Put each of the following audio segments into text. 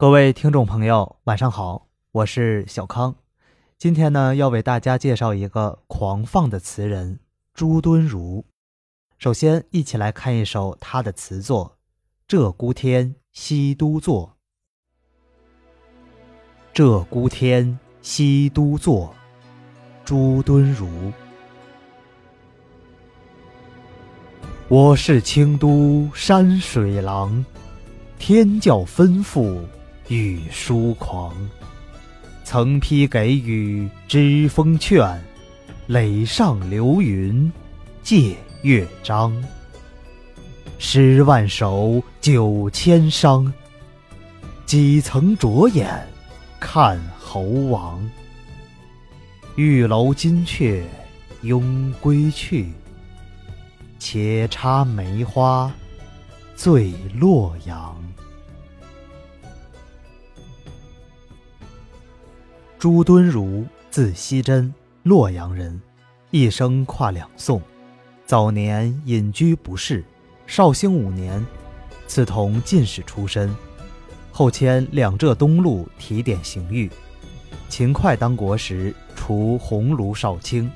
各位听众朋友，晚上好，我是小康。今天呢，要为大家介绍一个狂放的词人朱敦儒。首先，一起来看一首他的词作《鹧鸪天·西都作》。鹧鸪天，西都作，朱敦儒。我是清都山水郎，天教吩咐。欲疏狂，曾批给予知风劝，垒上流云借乐章。十万首九千觞，几曾着眼看侯王？玉楼金阙拥归去，且插梅花醉洛阳。朱敦儒，字希真，洛阳人，一生跨两宋。早年隐居不仕，绍兴五年，赐同进士出身。后迁两浙东路提点刑狱。秦桧当国时，除鸿胪少卿，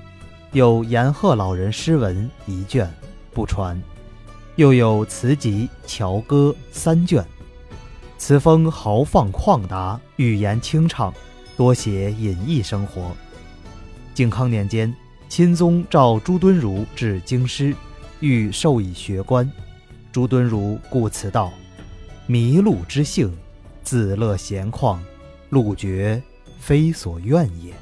有言鹤老人诗文一卷，不传；又有词集、桥歌三卷。词风豪放旷达，语言清畅。多写隐逸生活。靖康年间，钦宗召朱敦儒至京师，欲授以学官。朱敦儒故辞道：“迷路之性，自乐闲旷，路绝非所愿也。”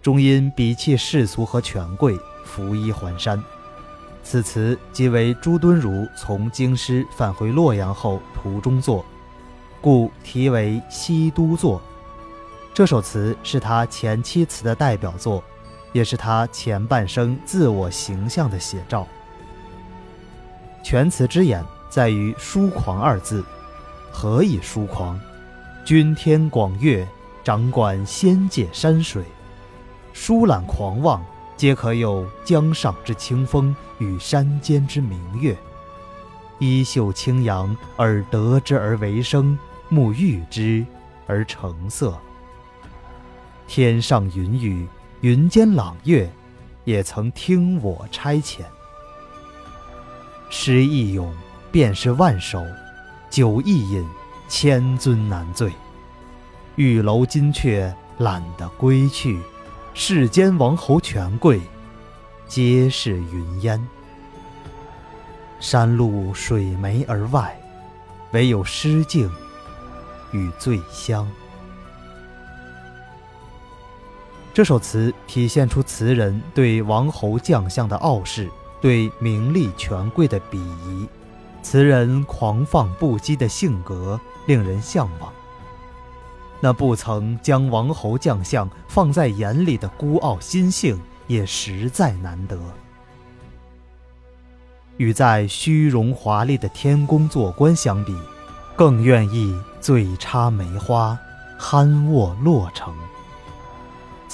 终因鄙弃世俗和权贵，拂衣还山。此词即为朱敦儒从京师返回洛阳后途中作，故题为《西都作》。这首词是他前妻词的代表作，也是他前半生自我形象的写照。全词之眼在于“疏狂”二字，何以疏狂？君天广岳，掌管仙界山水，疏懒狂妄，皆可有江上之清风与山间之明月。衣袖轻扬而得之而为声，沐浴之而成色。天上云雨，云间朗月，也曾听我差遣。诗一咏，便是万首；酒一饮，千樽难醉。玉楼金阙，懒得归去；世间王侯权贵，皆是云烟。山路水湄而外，唯有诗境与醉乡。这首词体现出词人对王侯将相的傲视，对名利权贵的鄙夷。词人狂放不羁的性格令人向往。那不曾将王侯将相放在眼里的孤傲心性，也实在难得。与在虚荣华丽的天宫做官相比，更愿意醉插梅花，酣卧洛城。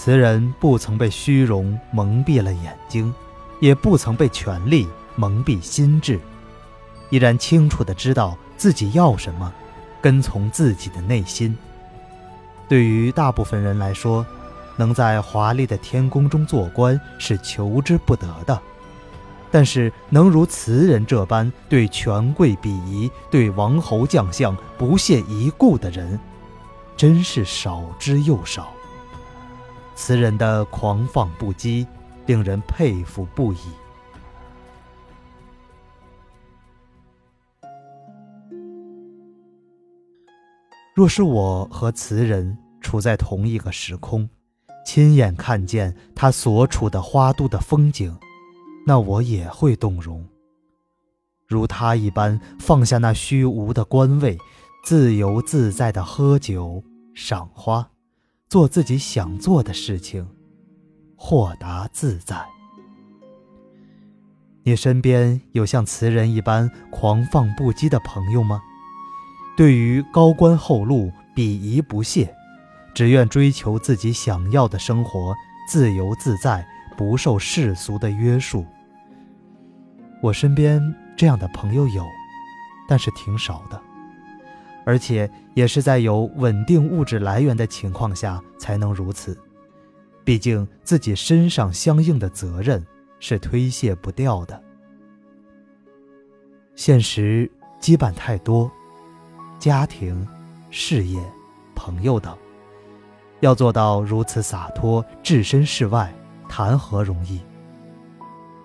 词人不曾被虚荣蒙蔽了眼睛，也不曾被权力蒙蔽心智，依然清楚地知道自己要什么，跟从自己的内心。对于大部分人来说，能在华丽的天宫中做官是求之不得的，但是能如词人这般对权贵鄙夷、对王侯将相不屑一顾的人，真是少之又少。词人的狂放不羁，令人佩服不已。若是我和词人处在同一个时空，亲眼看见他所处的花都的风景，那我也会动容，如他一般放下那虚无的官位，自由自在的喝酒赏花。做自己想做的事情，豁达自在。你身边有像词人一般狂放不羁的朋友吗？对于高官厚禄鄙夷不屑，只愿追求自己想要的生活，自由自在，不受世俗的约束。我身边这样的朋友有，但是挺少的。而且也是在有稳定物质来源的情况下才能如此。毕竟自己身上相应的责任是推卸不掉的。现实羁绊太多，家庭、事业、朋友等，要做到如此洒脱、置身事外，谈何容易？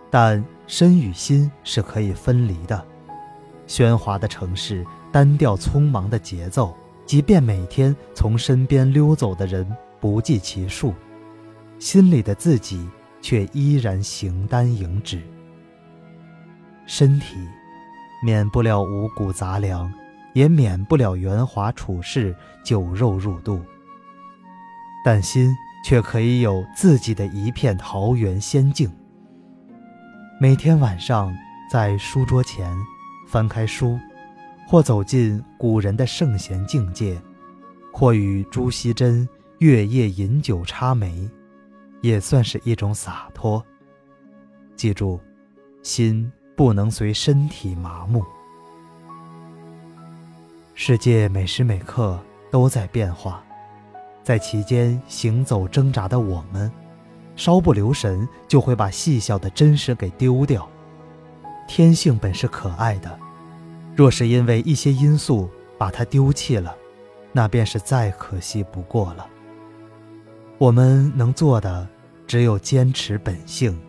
但身与心是可以分离的。喧哗的城市，单调匆忙的节奏，即便每天从身边溜走的人不计其数，心里的自己却依然形单影只。身体。免不了五谷杂粮，也免不了圆滑处事、酒肉入肚。但心却可以有自己的一片桃源仙境。每天晚上在书桌前翻开书，或走进古人的圣贤境界，或与朱熹珍月夜饮酒插梅，也算是一种洒脱。记住，心。不能随身体麻木。世界每时每刻都在变化，在其间行走挣扎的我们，稍不留神就会把细小的真实给丢掉。天性本是可爱的，若是因为一些因素把它丢弃了，那便是再可惜不过了。我们能做的，只有坚持本性，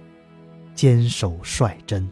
坚守率真。